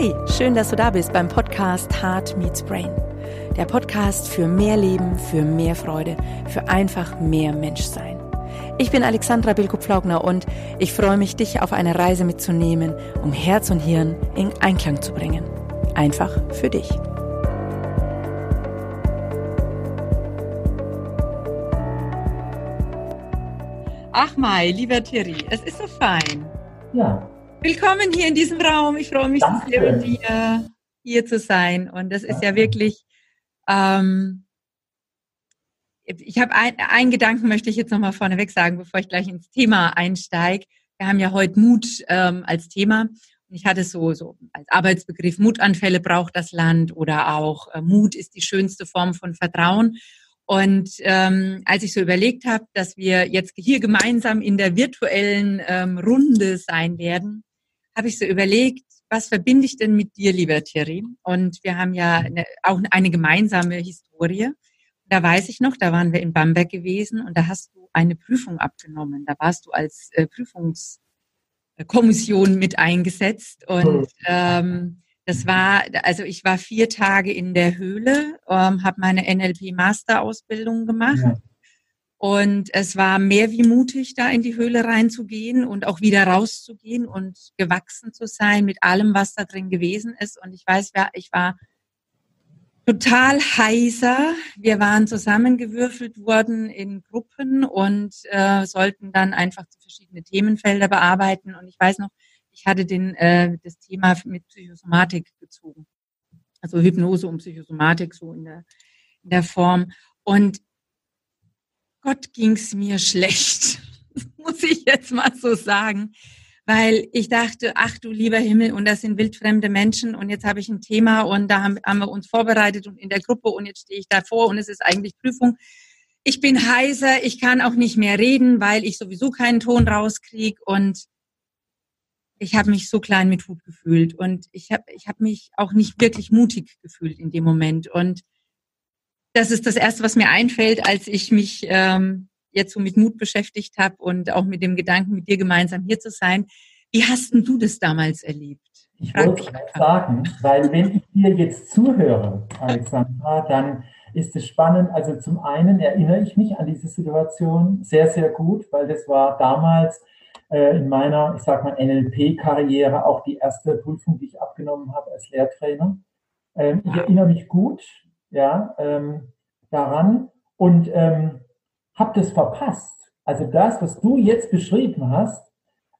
Hey, schön, dass du da bist beim Podcast Heart Meets Brain. Der Podcast für mehr Leben, für mehr Freude, für einfach mehr Menschsein. Ich bin Alexandra Bilko-Pflaugner und ich freue mich, dich auf eine Reise mitzunehmen, um Herz und Hirn in Einklang zu bringen. Einfach für dich. Ach Mai, lieber Thierry, es ist so fein. Ja. Willkommen hier in diesem Raum. Ich freue mich Danke. sehr, mit dir hier zu sein. Und das ist ja wirklich, ähm, ich habe ein, einen Gedanken, möchte ich jetzt nochmal vorneweg sagen, bevor ich gleich ins Thema einsteige. Wir haben ja heute Mut ähm, als Thema. Und ich hatte so, so als Arbeitsbegriff, Mutanfälle braucht das Land oder auch äh, Mut ist die schönste Form von Vertrauen. Und ähm, als ich so überlegt habe, dass wir jetzt hier gemeinsam in der virtuellen ähm, Runde sein werden, habe ich so überlegt, was verbinde ich denn mit dir, lieber Thierry? Und wir haben ja eine, auch eine gemeinsame Historie. Da weiß ich noch, da waren wir in Bamberg gewesen und da hast du eine Prüfung abgenommen. Da warst du als äh, Prüfungskommission mit eingesetzt und ähm, das war, also ich war vier Tage in der Höhle, ähm, habe meine NLP-Master-Ausbildung gemacht. Ja. Und es war mehr wie mutig, da in die Höhle reinzugehen und auch wieder rauszugehen und gewachsen zu sein mit allem, was da drin gewesen ist. Und ich weiß, ich war total heiser. Wir waren zusammengewürfelt worden in Gruppen und äh, sollten dann einfach verschiedene Themenfelder bearbeiten. Und ich weiß noch, ich hatte den, äh, das Thema mit Psychosomatik gezogen. Also Hypnose und Psychosomatik so in der, in der Form. Und Gott ging's mir schlecht, muss ich jetzt mal so sagen, weil ich dachte, ach du lieber Himmel, und das sind wildfremde Menschen und jetzt habe ich ein Thema und da haben, haben wir uns vorbereitet und in der Gruppe und jetzt stehe ich davor und es ist eigentlich Prüfung. Ich bin heiser, ich kann auch nicht mehr reden, weil ich sowieso keinen Ton rauskriege und ich habe mich so klein mit Hut gefühlt und ich habe ich hab mich auch nicht wirklich mutig gefühlt in dem Moment und das ist das Erste, was mir einfällt, als ich mich ähm, jetzt so mit Mut beschäftigt habe und auch mit dem Gedanken, mit dir gemeinsam hier zu sein. Wie hast denn du das damals erlebt? Ich wollte es sagen, weil wenn ich dir jetzt zuhöre, Alexandra, dann ist es spannend. Also zum einen erinnere ich mich an diese Situation sehr, sehr gut, weil das war damals äh, in meiner, ich sag mal, NLP-Karriere auch die erste Prüfung, die ich abgenommen habe als Lehrtrainer. Ähm, ich erinnere mich gut, ja, ähm, daran und ähm, habe das verpasst. Also das, was du jetzt beschrieben hast,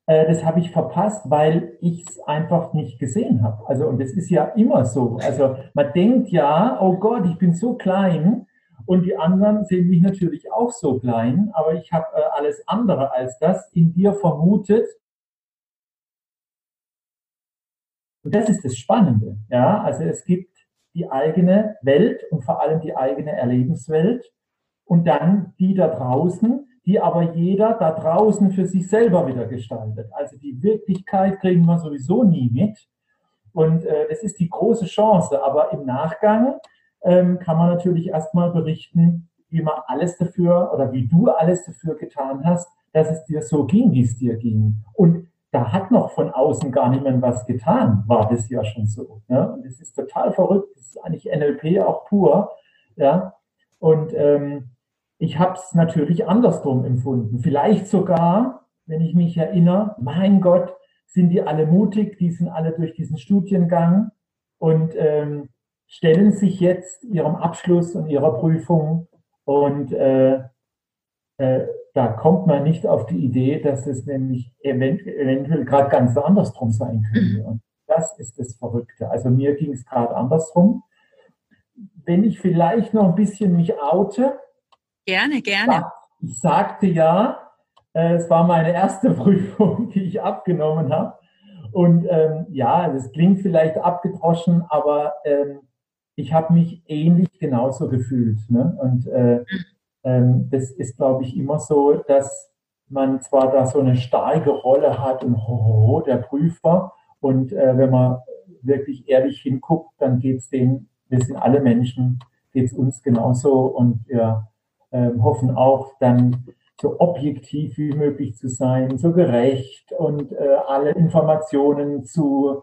äh, das habe ich verpasst, weil ich es einfach nicht gesehen habe. Also und das ist ja immer so. Also man denkt ja, oh Gott, ich bin so klein und die anderen sehen mich natürlich auch so klein, aber ich habe äh, alles andere als das in dir vermutet. Und das ist das Spannende. Ja, also es gibt die eigene Welt und vor allem die eigene Erlebenswelt und dann die da draußen, die aber jeder da draußen für sich selber wieder gestaltet. Also die Wirklichkeit kriegen wir sowieso nie mit. Und äh, das ist die große Chance. Aber im Nachgang ähm, kann man natürlich erstmal berichten, wie man alles dafür oder wie du alles dafür getan hast, dass es dir so ging, wie es dir ging. Und da hat noch von außen gar niemand was getan, war das ja schon so. Ja? Und es ist total verrückt. Das ist eigentlich NLP auch pur. Ja? Und ähm, ich habe es natürlich andersrum empfunden. Vielleicht sogar, wenn ich mich erinnere, mein Gott, sind die alle mutig, die sind alle durch diesen Studiengang und ähm, stellen sich jetzt ihrem Abschluss und ihrer Prüfung und äh, äh, da kommt man nicht auf die Idee, dass es nämlich eventuell gerade ganz andersrum sein könnte. Mhm. Und das ist das Verrückte. Also mir ging es gerade andersrum. Wenn ich vielleicht noch ein bisschen mich oute. Gerne, gerne. Ich sagte ja, äh, es war meine erste Prüfung, die ich abgenommen habe. Und ähm, ja, das klingt vielleicht abgedroschen, aber ähm, ich habe mich ähnlich genauso gefühlt. Ne? Und äh, mhm. Ähm, das ist, glaube ich, immer so, dass man zwar da so eine starke Rolle hat und ho, der Prüfer und äh, wenn man wirklich ehrlich hinguckt, dann geht es denen, wir sind alle Menschen, geht es uns genauso und wir äh, hoffen auch dann so objektiv wie möglich zu sein, so gerecht und äh, alle Informationen zu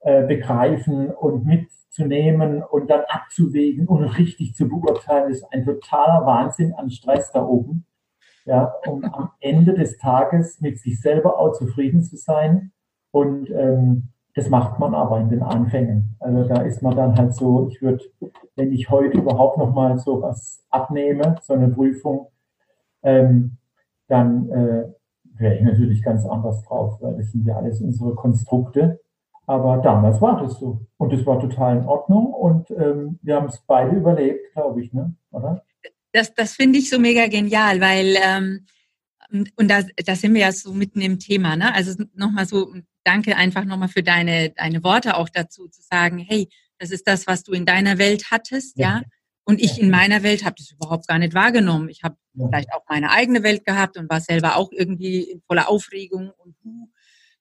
äh, begreifen und mitzunehmen und dann abzuwägen und richtig zu beurteilen, ist ein totaler Wahnsinn an Stress da oben. Ja, um am Ende des Tages mit sich selber auch zufrieden zu sein. Und ähm, das macht man aber in den Anfängen. Also da ist man dann halt so, ich würde, wenn ich heute überhaupt noch mal so was abnehme, so eine Prüfung, ähm, dann äh, wäre ich natürlich ganz anders drauf, weil das sind ja alles unsere Konstrukte. Aber damals war das so. Und das war total in Ordnung. Und ähm, wir haben es beide überlebt, glaube ich, ne? oder? Das, das finde ich so mega genial, weil ähm, und da, da sind wir ja so mitten im Thema, ne? Also nochmal so, danke einfach nochmal für deine, deine Worte auch dazu, zu sagen, hey, das ist das, was du in deiner Welt hattest, ja. ja? Und ich in meiner Welt habe das überhaupt gar nicht wahrgenommen. Ich habe ja. vielleicht auch meine eigene Welt gehabt und war selber auch irgendwie voller Aufregung und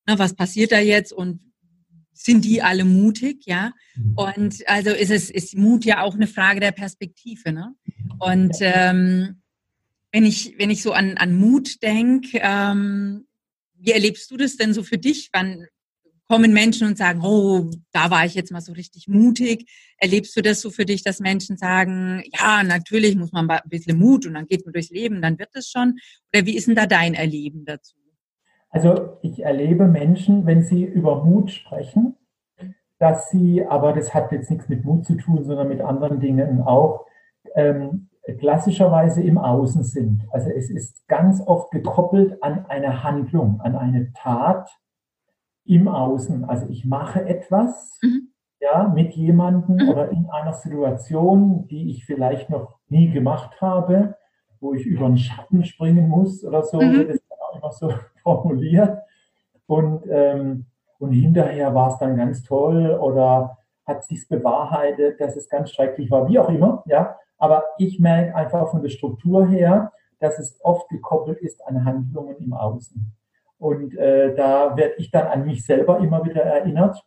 na, was passiert da jetzt und sind die alle mutig, ja? Mhm. Und also ist es ist Mut ja auch eine Frage der Perspektive, ne? Und ähm, wenn ich wenn ich so an an Mut denke, ähm, wie erlebst du das denn so für dich? Wann kommen Menschen und sagen, oh, da war ich jetzt mal so richtig mutig? Erlebst du das so für dich, dass Menschen sagen, ja, natürlich muss man ein bisschen Mut und dann geht man durchs Leben, dann wird es schon? Oder wie ist denn da dein Erleben dazu? Also ich erlebe Menschen, wenn sie über Mut sprechen, dass sie, aber das hat jetzt nichts mit Mut zu tun, sondern mit anderen Dingen auch, ähm, klassischerweise im Außen sind. Also es ist ganz oft gekoppelt an eine Handlung, an eine Tat, im Außen. Also ich mache etwas mhm. ja, mit jemandem mhm. oder in einer Situation, die ich vielleicht noch nie gemacht habe, wo ich über einen Schatten springen muss oder so, mhm. es dann auch immer so formuliert. Und, ähm, und hinterher war es dann ganz toll oder hat sich bewahrheitet, dass es ganz schrecklich war, wie auch immer. Ja, aber ich merke einfach von der Struktur her, dass es oft gekoppelt ist an Handlungen im Außen. Und äh, da werde ich dann an mich selber immer wieder erinnert,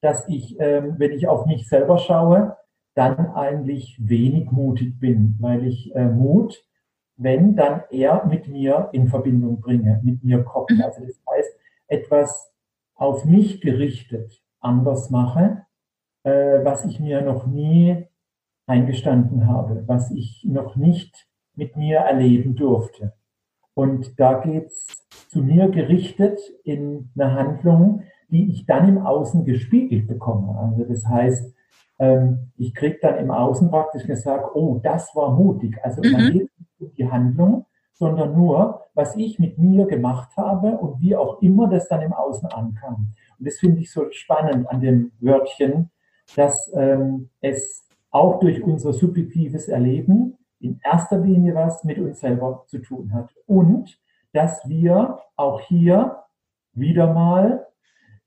dass ich, ähm, wenn ich auf mich selber schaue, dann eigentlich wenig mutig bin, weil ich äh, Mut, wenn, dann eher mit mir in Verbindung bringe, mit mir kopple. Mhm. Also das heißt, etwas auf mich gerichtet anders mache, äh, was ich mir noch nie eingestanden habe, was ich noch nicht mit mir erleben durfte. Und da geht es zu mir gerichtet in eine Handlung, die ich dann im Außen gespiegelt bekomme. Also das heißt, ähm, ich kriege dann im Außen praktisch gesagt, oh, das war mutig. Also mhm. man geht nicht um die Handlung, sondern nur, was ich mit mir gemacht habe und wie auch immer das dann im Außen ankam. Und das finde ich so spannend an dem Wörtchen, dass ähm, es auch durch unser subjektives Erleben in erster Linie was mit uns selber zu tun hat. Und dass wir auch hier wieder mal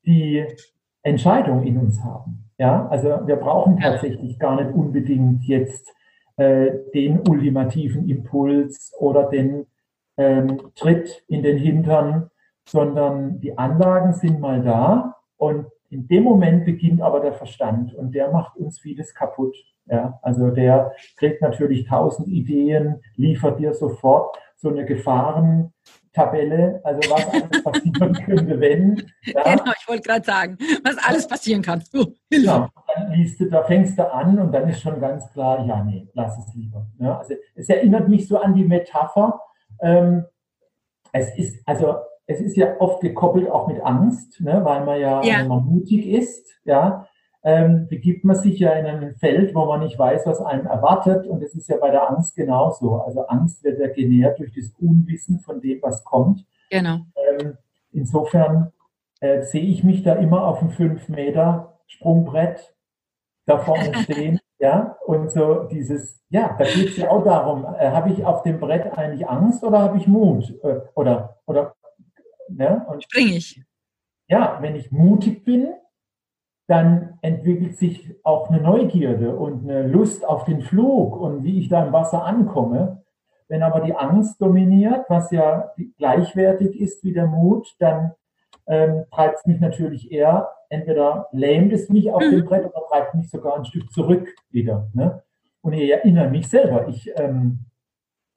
die Entscheidung in uns haben. Ja, also wir brauchen tatsächlich gar nicht unbedingt jetzt äh, den ultimativen Impuls oder den ähm, Tritt in den Hintern, sondern die Anlagen sind mal da und in dem Moment beginnt aber der Verstand und der macht uns vieles kaputt. Ja, also der kriegt natürlich tausend Ideen, liefert dir sofort so eine Gefahrentabelle, also was alles passieren könnte, wenn. Ja. Genau, ich wollte gerade sagen, was alles passieren kann. Oh, genau, dann liest du, da fängst du an und dann ist schon ganz klar, ja, nee, lass es lieber. Ja, also es erinnert mich so an die Metapher. Ähm, es ist, also es ist ja oft gekoppelt auch mit Angst, ne, weil man ja, ja. man mutig ist, ja, ähm, begibt man sich ja in ein Feld, wo man nicht weiß, was einem erwartet. Und das ist ja bei der Angst genauso. Also Angst wird ja genährt durch das Unwissen von dem, was kommt. Genau. Ähm, insofern äh, sehe ich mich da immer auf einem 5 Meter Sprungbrett da vorne stehen. ja, und so dieses, ja, da geht es ja auch darum, äh, habe ich auf dem Brett eigentlich Angst oder habe ich Mut? Äh, oder, oder, ne? Und, Spring ich. Ja, wenn ich mutig bin, dann entwickelt sich auch eine Neugierde und eine Lust auf den Flug und wie ich da im Wasser ankomme. Wenn aber die Angst dominiert, was ja gleichwertig ist wie der Mut, dann ähm, treibt es mich natürlich eher, entweder lähmt es mich auf mhm. dem Brett oder treibt mich sogar ein Stück zurück wieder. Ne? Und ich erinnere mich selber, ich ähm,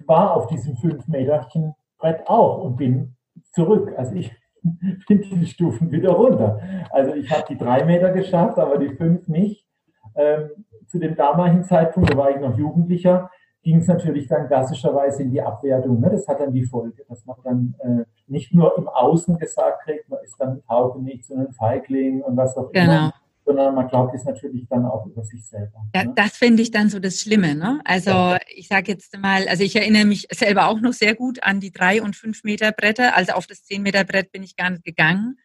war auf diesem 5 Meterchen Brett auch und bin zurück. Also ich Stufen wieder runter. Also ich habe die drei Meter geschafft, aber die fünf nicht. Ähm, zu dem damaligen Zeitpunkt, da war ich noch Jugendlicher, ging es natürlich dann klassischerweise in die Abwertung. Ne? Das hat dann die Folge, dass man dann äh, nicht nur im Außen gesagt kriegt, man ist dann Taube nicht, sondern Feigling und was auch genau. immer sondern man glaubt es natürlich dann auch über sich selber. Ja, ne? Das finde ich dann so das Schlimme. Ne? Also ja. ich sage jetzt mal, also ich erinnere mich selber auch noch sehr gut an die drei und fünf Meter Bretter. Also auf das zehn Meter Brett bin ich gar nicht gegangen.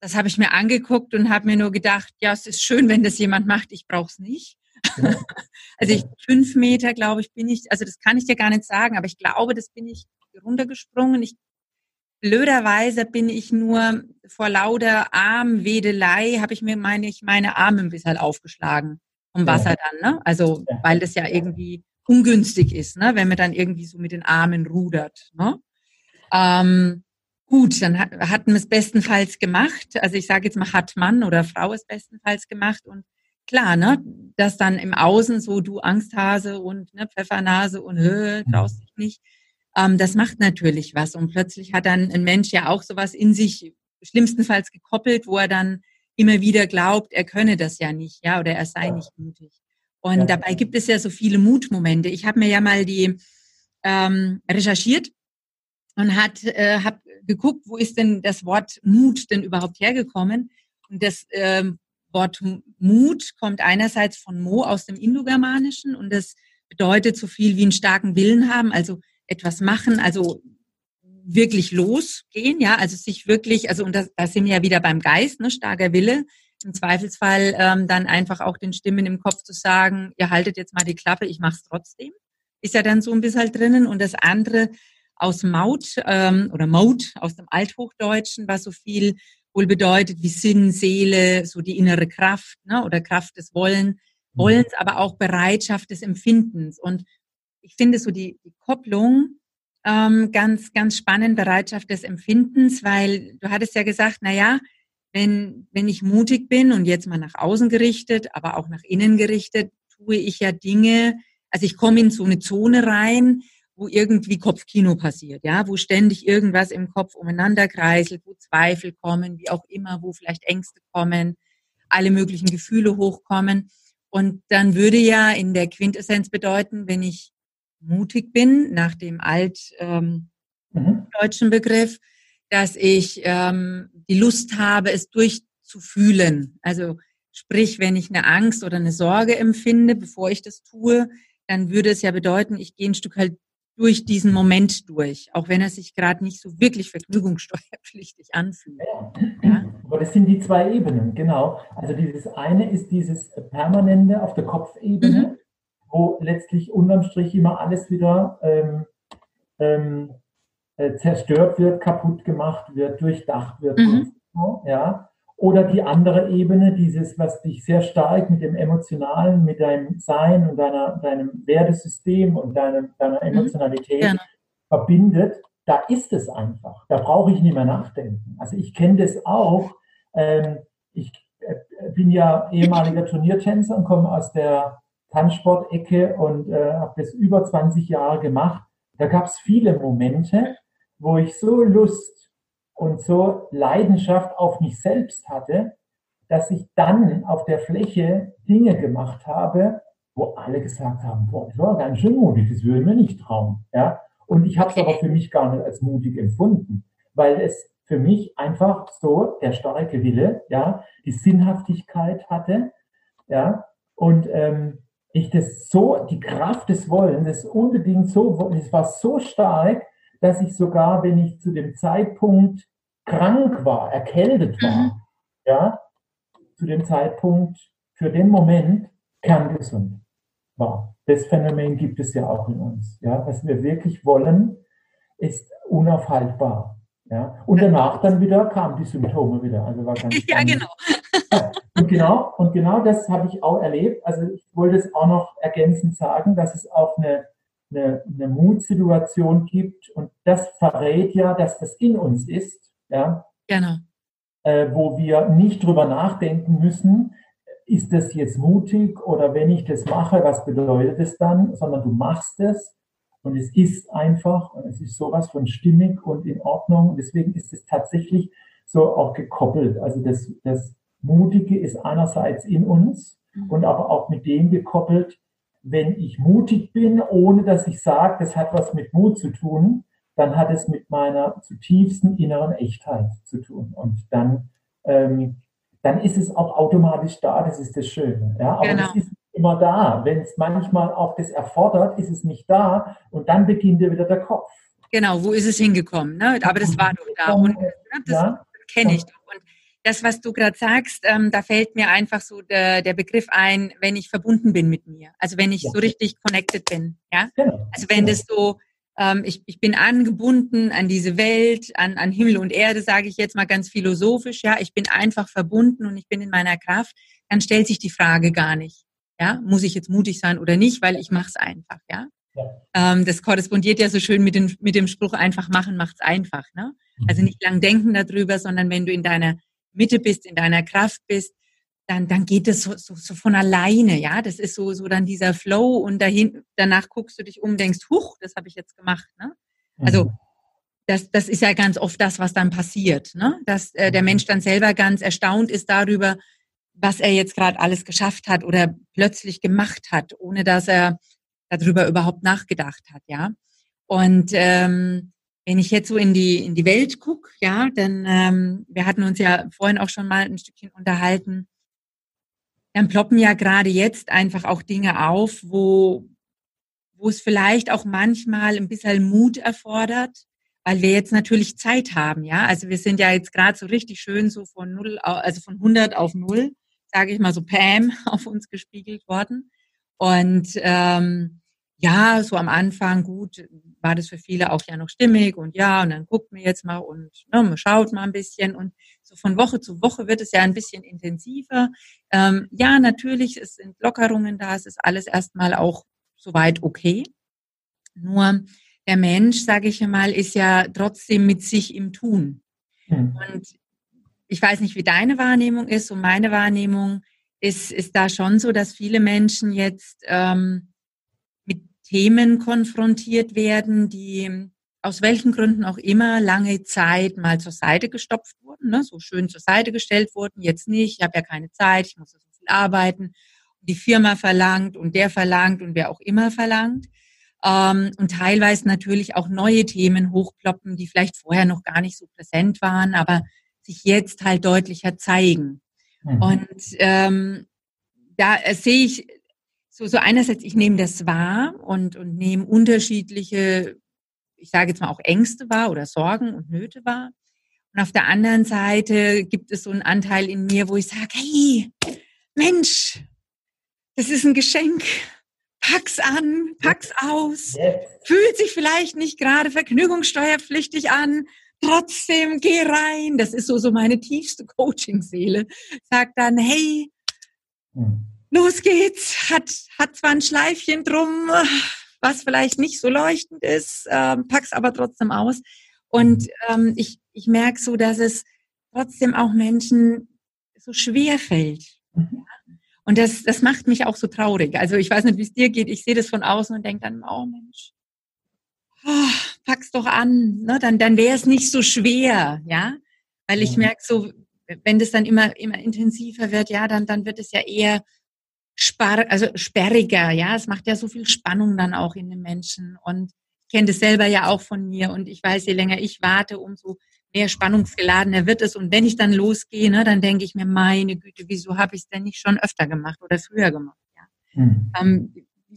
Das habe ich mir angeguckt und habe mir nur gedacht, ja, es ist schön, wenn das jemand macht. Ich brauche es nicht. Ja. also ich fünf Meter, glaube ich, bin ich. Also das kann ich dir gar nicht sagen, aber ich glaube, das bin ich runtergesprungen. Ich blöderweise bin ich nur vor lauter Armwedelei, habe ich mir, meine ich, meine Arme ein bisschen aufgeschlagen vom Wasser dann, ne? Also, weil das ja irgendwie ungünstig ist, ne? Wenn man dann irgendwie so mit den Armen rudert, ne? Ähm, gut, dann hat, hatten wir es bestenfalls gemacht. Also ich sage jetzt mal, hat Mann oder Frau es bestenfalls gemacht und klar, ne, dass dann im Außen so du Angsthase und ne, Pfeffernase und hö, traust dich nicht, ähm, das macht natürlich was. Und plötzlich hat dann ein Mensch ja auch sowas in sich, schlimmstenfalls gekoppelt, wo er dann immer wieder glaubt, er könne das ja nicht, ja, oder er sei ja. nicht mutig. Und ja. dabei gibt es ja so viele Mutmomente. Ich habe mir ja mal die ähm, recherchiert und hat äh, habe geguckt, wo ist denn das Wort Mut denn überhaupt hergekommen? Und das ähm, Wort Mut kommt einerseits von Mo aus dem Indogermanischen und das bedeutet so viel wie einen starken Willen haben, also etwas machen, also wirklich losgehen, ja, also sich wirklich, also und da, da sind wir ja wieder beim Geist, ne, starker Wille, im Zweifelsfall ähm, dann einfach auch den Stimmen im Kopf zu sagen, ihr haltet jetzt mal die Klappe, ich mach's trotzdem, ist ja dann so ein bisschen halt drinnen. Und das andere aus Maut ähm, oder Maut aus dem Althochdeutschen, was so viel wohl bedeutet wie Sinn, Seele, so die innere Kraft ne, oder Kraft des Wollen, mhm. Wollens, aber auch Bereitschaft des Empfindens. Und ich finde so die, die Kopplung ähm, ganz, ganz spannend, Bereitschaft des Empfindens, weil du hattest ja gesagt, na ja, wenn, wenn ich mutig bin und jetzt mal nach außen gerichtet, aber auch nach innen gerichtet, tue ich ja Dinge, also ich komme in so eine Zone rein, wo irgendwie Kopfkino passiert, ja, wo ständig irgendwas im Kopf umeinander kreiselt, wo Zweifel kommen, wie auch immer, wo vielleicht Ängste kommen, alle möglichen Gefühle hochkommen. Und dann würde ja in der Quintessenz bedeuten, wenn ich mutig bin, nach dem altdeutschen ähm, mhm. Begriff, dass ich ähm, die Lust habe, es durchzufühlen. Also sprich, wenn ich eine Angst oder eine Sorge empfinde, bevor ich das tue, dann würde es ja bedeuten, ich gehe ein Stück halt durch diesen Moment durch, auch wenn er sich gerade nicht so wirklich vergnügungssteuerpflichtig anfühlt. Ja. Aber das sind die zwei Ebenen, genau. Also dieses eine ist dieses permanente auf der Kopfebene, mhm wo letztlich unterm Strich immer alles wieder ähm, ähm, äh, zerstört wird, kaputt gemacht wird, durchdacht wird. Mhm. ja. Oder die andere Ebene, dieses, was dich sehr stark mit dem Emotionalen, mit deinem Sein und deiner, deinem Wertesystem und deinem, deiner mhm. Emotionalität mhm. verbindet, da ist es einfach. Da brauche ich nicht mehr nachdenken. Also ich kenne das auch. Ähm, ich äh, bin ja ehemaliger Turniertänzer und komme aus der Tanzsportecke und äh, habe das über 20 Jahre gemacht. Da gab es viele Momente, wo ich so Lust und so Leidenschaft auf mich selbst hatte, dass ich dann auf der Fläche Dinge gemacht habe, wo alle gesagt haben, boah, das war ganz schön mutig, das würde mir nicht trauen. Ja? Und ich habe es aber für mich gar nicht als mutig empfunden, weil es für mich einfach so der starke Wille, ja, die Sinnhaftigkeit hatte, ja, und ähm, ich das so, die Kraft des Wollens, das unbedingt so, das war so stark, dass ich sogar, wenn ich zu dem Zeitpunkt krank war, erkältet war, mhm. ja, zu dem Zeitpunkt für den Moment kerngesund war. Das Phänomen gibt es ja auch in uns. Ja, was wir wirklich wollen, ist unaufhaltbar. Ja, und danach dann wieder kamen die Symptome wieder. Also war ganz ja, genau. Und genau, und genau das habe ich auch erlebt. Also ich wollte es auch noch ergänzend sagen, dass es auch eine, eine, eine Mutsituation gibt und das verrät ja, dass das in uns ist, ja. Genau. Äh, wo wir nicht drüber nachdenken müssen, ist das jetzt mutig oder wenn ich das mache, was bedeutet es dann, sondern du machst es und es ist einfach und es ist sowas von stimmig und in Ordnung und deswegen ist es tatsächlich so auch gekoppelt. Also das, das Mutige ist einerseits in uns mhm. und aber auch mit dem gekoppelt, wenn ich mutig bin, ohne dass ich sage, das hat was mit Mut zu tun, dann hat es mit meiner zutiefsten inneren Echtheit zu tun. Und dann, ähm, dann ist es auch automatisch da, das ist das Schöne. Ja? Aber genau. es ist immer da. Wenn es manchmal auch das erfordert, ist es nicht da und dann beginnt ja wieder der Kopf. Genau, wo ist es hingekommen? Ne? Aber das war doch da. Und ne, das ja. kenne ich doch. Und das, was du gerade sagst, ähm, da fällt mir einfach so der, der Begriff ein, wenn ich verbunden bin mit mir. Also wenn ich ja. so richtig connected bin. Ja? Genau. Also wenn genau. das so, ähm, ich, ich bin angebunden an diese Welt, an, an Himmel und Erde, sage ich jetzt mal ganz philosophisch. Ja, ich bin einfach verbunden und ich bin in meiner Kraft. Dann stellt sich die Frage gar nicht. Ja, muss ich jetzt mutig sein oder nicht, weil ich mache es einfach. Ja. ja. Ähm, das korrespondiert ja so schön mit, den, mit dem Spruch einfach machen macht's einfach. Ne? Also mhm. nicht lang denken darüber, sondern wenn du in deiner Mitte bist, in deiner Kraft bist, dann, dann geht das so, so, so von alleine, ja. Das ist so, so dann dieser Flow und dahin, danach guckst du dich um, denkst, huch, das habe ich jetzt gemacht. Ne? Also mhm. das, das ist ja ganz oft das, was dann passiert, ne? Dass äh, der mhm. Mensch dann selber ganz erstaunt ist darüber, was er jetzt gerade alles geschafft hat oder plötzlich gemacht hat, ohne dass er darüber überhaupt nachgedacht hat, ja. Und ähm, wenn ich jetzt so in die, in die Welt gucke, ja, dann, ähm, wir hatten uns ja vorhin auch schon mal ein Stückchen unterhalten, dann ploppen ja gerade jetzt einfach auch Dinge auf, wo, wo es vielleicht auch manchmal ein bisschen Mut erfordert, weil wir jetzt natürlich Zeit haben, ja. Also wir sind ja jetzt gerade so richtig schön so von null, also von 100 auf null, sage ich mal so Pam auf uns gespiegelt worden. Und ähm, ja, so am Anfang gut, war das für viele auch ja noch stimmig und ja, und dann guckt man jetzt mal und ne, man schaut mal ein bisschen und so von Woche zu Woche wird es ja ein bisschen intensiver. Ähm, ja, natürlich, es sind Lockerungen da, es ist alles erstmal auch soweit okay. Nur der Mensch, sage ich mal, ist ja trotzdem mit sich im Tun. Mhm. Und ich weiß nicht, wie deine Wahrnehmung ist, und meine Wahrnehmung ist, ist da schon so, dass viele Menschen jetzt ähm, Themen konfrontiert werden, die aus welchen Gründen auch immer lange Zeit mal zur Seite gestopft wurden, ne? so schön zur Seite gestellt wurden, jetzt nicht, ich habe ja keine Zeit, ich muss so viel arbeiten. Die Firma verlangt und der verlangt und wer auch immer verlangt. Ähm, und teilweise natürlich auch neue Themen hochploppen, die vielleicht vorher noch gar nicht so präsent waren, aber sich jetzt halt deutlicher zeigen. Mhm. Und ähm, da sehe ich so, so einerseits, ich nehme das wahr und, und nehme unterschiedliche, ich sage jetzt mal auch Ängste wahr oder Sorgen und Nöte wahr. Und auf der anderen Seite gibt es so einen Anteil in mir, wo ich sage, hey, Mensch, das ist ein Geschenk. Pack's an, pack's aus. Fühlt sich vielleicht nicht gerade vergnügungssteuerpflichtig an. Trotzdem geh rein. Das ist so, so meine tiefste Coaching-Seele. Sagt dann, hey, hm los geht's, hat, hat zwar ein Schleifchen drum, was vielleicht nicht so leuchtend ist, ähm, pack's aber trotzdem aus. Und mhm. ähm, ich, ich merke so, dass es trotzdem auch Menschen so schwer fällt. Mhm. Und das, das macht mich auch so traurig. Also ich weiß nicht, wie es dir geht. Ich sehe das von außen und denke dann, oh Mensch, oh, pack's doch an. Ne? Dann, dann wäre es nicht so schwer, ja. Weil ich merke so, wenn das dann immer, immer intensiver wird, ja, dann, dann wird es ja eher spar also sperriger, ja. Es macht ja so viel Spannung dann auch in den Menschen. Und ich kenne das selber ja auch von mir und ich weiß, je länger ich warte, umso mehr spannungsgeladener wird es. Und wenn ich dann losgehe, ne, dann denke ich mir, meine Güte, wieso habe ich es denn nicht schon öfter gemacht oder früher gemacht? Ja? Mhm. Ähm,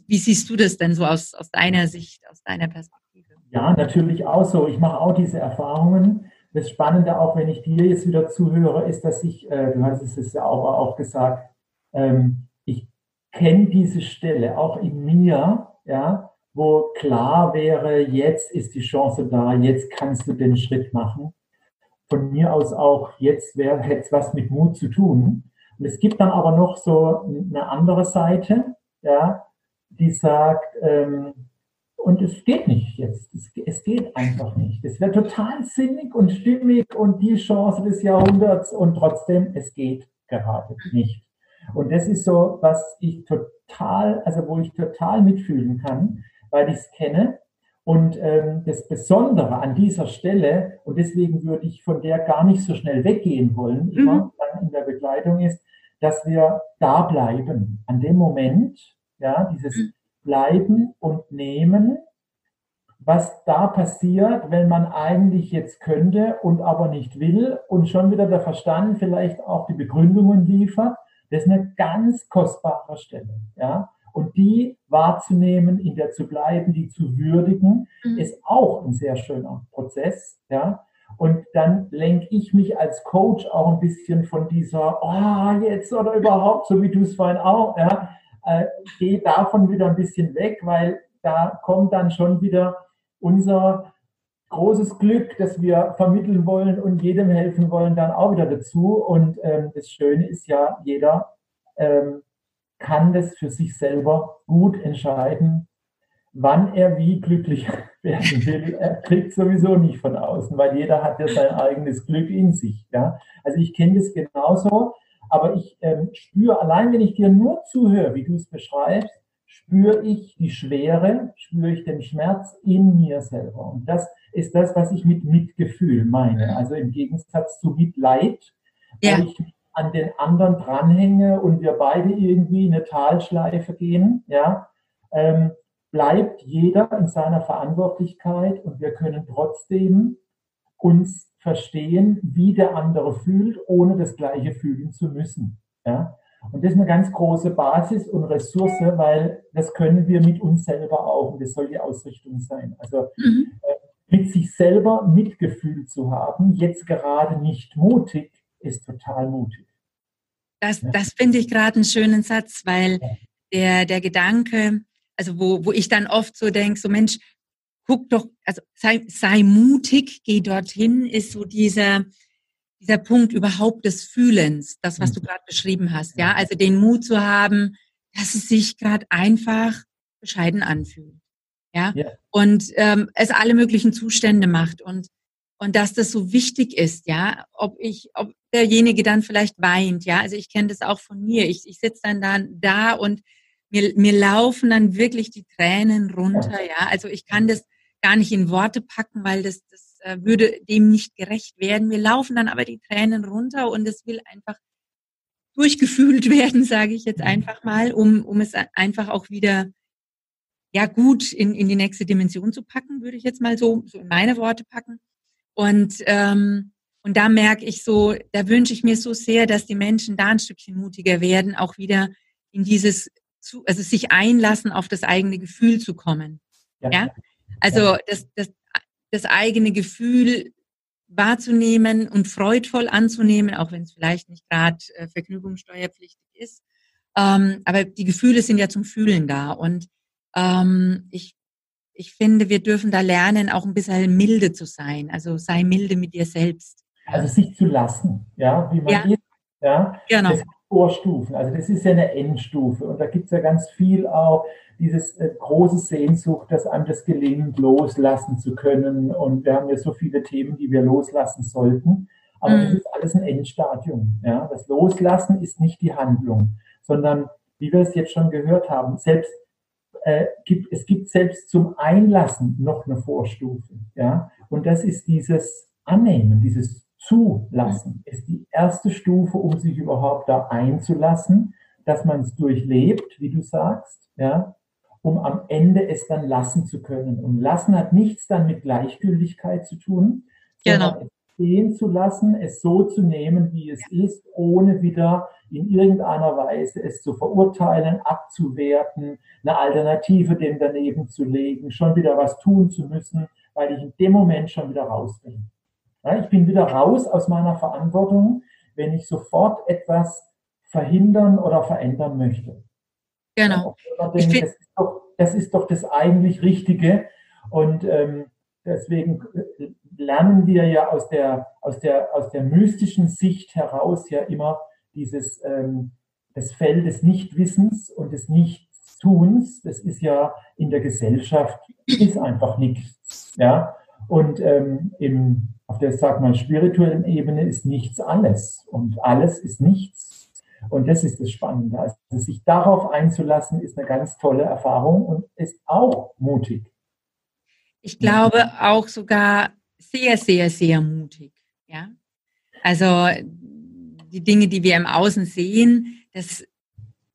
wie siehst du das denn so aus, aus deiner Sicht, aus deiner Perspektive? Ja, natürlich auch so. Ich mache auch diese Erfahrungen. Das Spannende auch, wenn ich dir jetzt wieder zuhöre, ist, dass ich, äh, du hast es ja auch, auch gesagt, ähm, kenne diese Stelle auch in mir, ja, wo klar wäre, jetzt ist die Chance da, jetzt kannst du den Schritt machen. Von mir aus auch, jetzt hätte es was mit Mut zu tun. Und es gibt dann aber noch so eine andere Seite, ja, die sagt, ähm, und es geht nicht jetzt. Es, es geht einfach nicht. Es wäre total sinnig und stimmig und die Chance des Jahrhunderts und trotzdem, es geht gerade nicht. Und das ist so, was ich total, also wo ich total mitfühlen kann, weil ich es kenne. Und ähm, das Besondere an dieser Stelle, und deswegen würde ich von der gar nicht so schnell weggehen wollen, immer dann in der Begleitung ist, dass wir da bleiben. An dem Moment, ja, dieses mhm. Bleiben und Nehmen, was da passiert, wenn man eigentlich jetzt könnte und aber nicht will und schon wieder der Verstand vielleicht auch die Begründungen liefert, das ist eine ganz kostbare Stelle, ja. Und die wahrzunehmen, in der zu bleiben, die zu würdigen, mhm. ist auch ein sehr schöner Prozess. Ja? Und dann lenke ich mich als Coach auch ein bisschen von dieser, oh, jetzt oder überhaupt, so wie du es vorhin auch, ja, äh, gehe davon wieder ein bisschen weg, weil da kommt dann schon wieder unser großes Glück, das wir vermitteln wollen und jedem helfen wollen, dann auch wieder dazu. Und ähm, das Schöne ist ja, jeder ähm, kann das für sich selber gut entscheiden, wann er wie glücklich werden will. Er kriegt sowieso nicht von außen, weil jeder hat ja sein eigenes Glück in sich. Ja? Also ich kenne das genauso, aber ich ähm, spüre, allein wenn ich dir nur zuhöre, wie du es beschreibst, spüre ich die Schwere, spüre ich den Schmerz in mir selber. Und das ist das, was ich mit Mitgefühl meine. Also im Gegensatz zu Mitleid, ja. wo ich an den anderen dranhänge und wir beide irgendwie eine Talschleife gehen, ja, ähm, bleibt jeder in seiner Verantwortlichkeit und wir können trotzdem uns verstehen, wie der andere fühlt, ohne das Gleiche fühlen zu müssen. Ja? Und das ist eine ganz große Basis und Ressource, weil das können wir mit uns selber auch und das soll die Ausrichtung sein. Also mhm. äh, mit sich selber Mitgefühl zu haben, jetzt gerade nicht mutig, ist total mutig. Das, das finde ich gerade einen schönen Satz, weil der, der Gedanke, also wo, wo ich dann oft so denke, so Mensch, guck doch, also sei, sei mutig, geh dorthin, ist so dieser, dieser Punkt überhaupt des Fühlens, das, was du mhm. gerade beschrieben hast, ja, also den Mut zu haben, dass es sich gerade einfach bescheiden anfühlt, ja, ja. und ähm, es alle möglichen Zustände macht und und dass das so wichtig ist, ja, ob ich, ob derjenige dann vielleicht weint, ja, also ich kenne das auch von mir, ich, ich sitze dann, dann da und mir, mir laufen dann wirklich die Tränen runter, ja, also ich kann das gar nicht in Worte packen, weil das, das äh, würde dem nicht gerecht werden. Mir laufen dann aber die Tränen runter und es will einfach durchgefühlt werden, sage ich jetzt mhm. einfach mal, um, um es einfach auch wieder ja gut in, in die nächste Dimension zu packen, würde ich jetzt mal so, so in meine Worte packen. Und, ähm, und da merke ich so, da wünsche ich mir so sehr, dass die Menschen da ein Stückchen mutiger werden, auch wieder in dieses, also sich einlassen, auf das eigene Gefühl zu kommen. Ja. ja? Also das, das, das eigene Gefühl wahrzunehmen und freudvoll anzunehmen, auch wenn es vielleicht nicht gerade äh, vergnügungssteuerpflichtig ist. Ähm, aber die Gefühle sind ja zum Fühlen da. Und ähm, ich ich finde, wir dürfen da lernen, auch ein bisschen milde zu sein. Also sei milde mit dir selbst. Also sich zu lassen, ja, wie man ja. ist. Ja, genau. Das Vorstufen. Also das ist ja eine Endstufe. Und da gibt es ja ganz viel auch dieses äh, große Sehnsucht, dass einem das gelingt, loslassen zu können. Und wir haben ja so viele Themen, die wir loslassen sollten. Aber mhm. das ist alles ein Endstadium. Ja? Das Loslassen ist nicht die Handlung, sondern wie wir es jetzt schon gehört haben, selbst äh, gibt, es gibt selbst zum Einlassen noch eine Vorstufe. Ja? Und das ist dieses Annehmen, dieses Zulassen, ist die erste Stufe, um sich überhaupt da einzulassen, dass man es durchlebt, wie du sagst, ja, um am Ende es dann lassen zu können. Und lassen hat nichts dann mit Gleichgültigkeit zu tun, sondern genau stehen zu lassen, es so zu nehmen, wie es ist, ohne wieder in irgendeiner Weise es zu verurteilen, abzuwerten, eine Alternative dem daneben zu legen, schon wieder was tun zu müssen, weil ich in dem Moment schon wieder raus bin. Ja, ich bin wieder raus aus meiner Verantwortung, wenn ich sofort etwas verhindern oder verändern möchte. Genau. Denke, das, ist doch, das, ist doch, das eigentlich Richtige. Und ähm, deswegen äh, lernen wir ja aus der, aus der, aus der mystischen Sicht heraus ja immer dieses, ähm, das Feld des Nichtwissens und des Nichtstuns. Das ist ja in der Gesellschaft, ist einfach nichts. Ja? Und ähm, im, auf der, sag mal, spirituellen Ebene ist nichts alles und alles ist nichts. Und das ist das Spannende. Also sich darauf einzulassen, ist eine ganz tolle Erfahrung und ist auch mutig. Ich glaube auch sogar sehr, sehr, sehr mutig. Ja. Also die Dinge, die wir im Außen sehen, das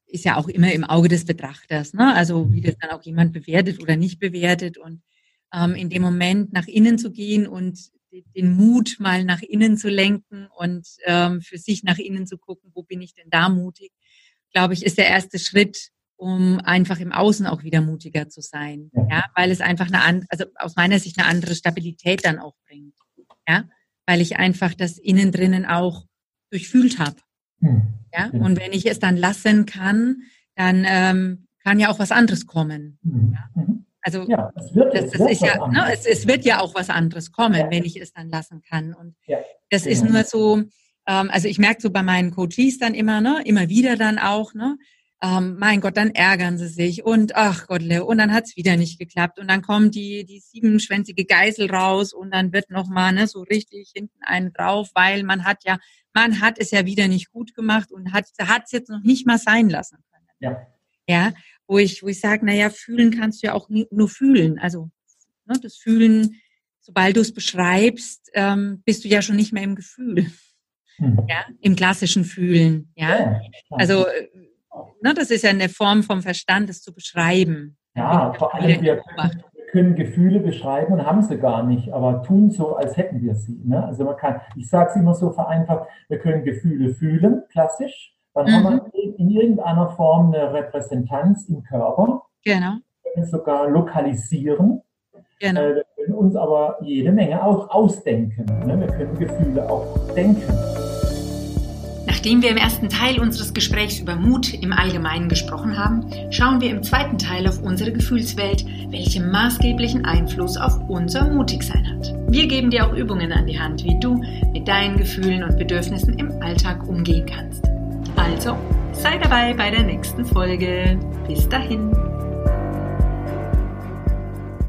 ist ja auch immer im Auge des Betrachters. Ne? Also wie das dann auch jemand bewertet oder nicht bewertet. Und ähm, in dem Moment nach innen zu gehen und den Mut mal nach innen zu lenken und ähm, für sich nach innen zu gucken, wo bin ich denn da mutig, glaube ich, ist der erste Schritt, um einfach im Außen auch wieder mutiger zu sein. Ja, weil es einfach eine, also aus meiner Sicht eine andere Stabilität dann auch bringt. Ja, weil ich einfach das innen drinnen auch durchfühlt habe. Hm. Ja, und wenn ich es dann lassen kann, dann ähm, kann ja auch was anderes kommen. Hm. Ja? Also ja, es wird, das, das ist ja, ne, es, es, wird ja auch was anderes kommen, ja. wenn ich es dann lassen kann. Und ja. das ist nur so, ähm, also ich merke so bei meinen Coaches dann immer, ne, immer wieder dann auch, ne, ähm, mein Gott, dann ärgern sie sich und ach Gott, und dann hat's wieder nicht geklappt und dann kommt die die siebenschwänzige Geißel raus und dann wird noch mal ne, so richtig hinten einen drauf, weil man hat ja man hat es ja wieder nicht gut gemacht und hat hat's jetzt noch nicht mal sein lassen können. Ja. Ja, wo ich wo ich sage, na ja, fühlen kannst du ja auch nur fühlen, also ne, das Fühlen, sobald du es beschreibst, ähm, bist du ja schon nicht mehr im Gefühl. Hm. Ja, im klassischen Fühlen, ja. ja also Ne, das ist ja eine Form vom Verstand, das zu beschreiben. Ja, vor allem wir können, wir können, Gefühle beschreiben und haben sie gar nicht, aber tun so, als hätten wir sie. Ne? Also man kann, ich sage es immer so vereinfacht, wir können Gefühle fühlen, klassisch. Dann mhm. haben wir in irgendeiner Form eine Repräsentanz im Körper. Genau. Wir können sogar lokalisieren. Genau. Äh, wir können uns aber jede Menge auch ausdenken. Ne? Wir können Gefühle auch denken. Nachdem wir im ersten Teil unseres Gesprächs über Mut im Allgemeinen gesprochen haben, schauen wir im zweiten Teil auf unsere Gefühlswelt, welche maßgeblichen Einfluss auf unser Mutigsein hat. Wir geben dir auch Übungen an die Hand, wie du mit deinen Gefühlen und Bedürfnissen im Alltag umgehen kannst. Also, sei dabei bei der nächsten Folge. Bis dahin.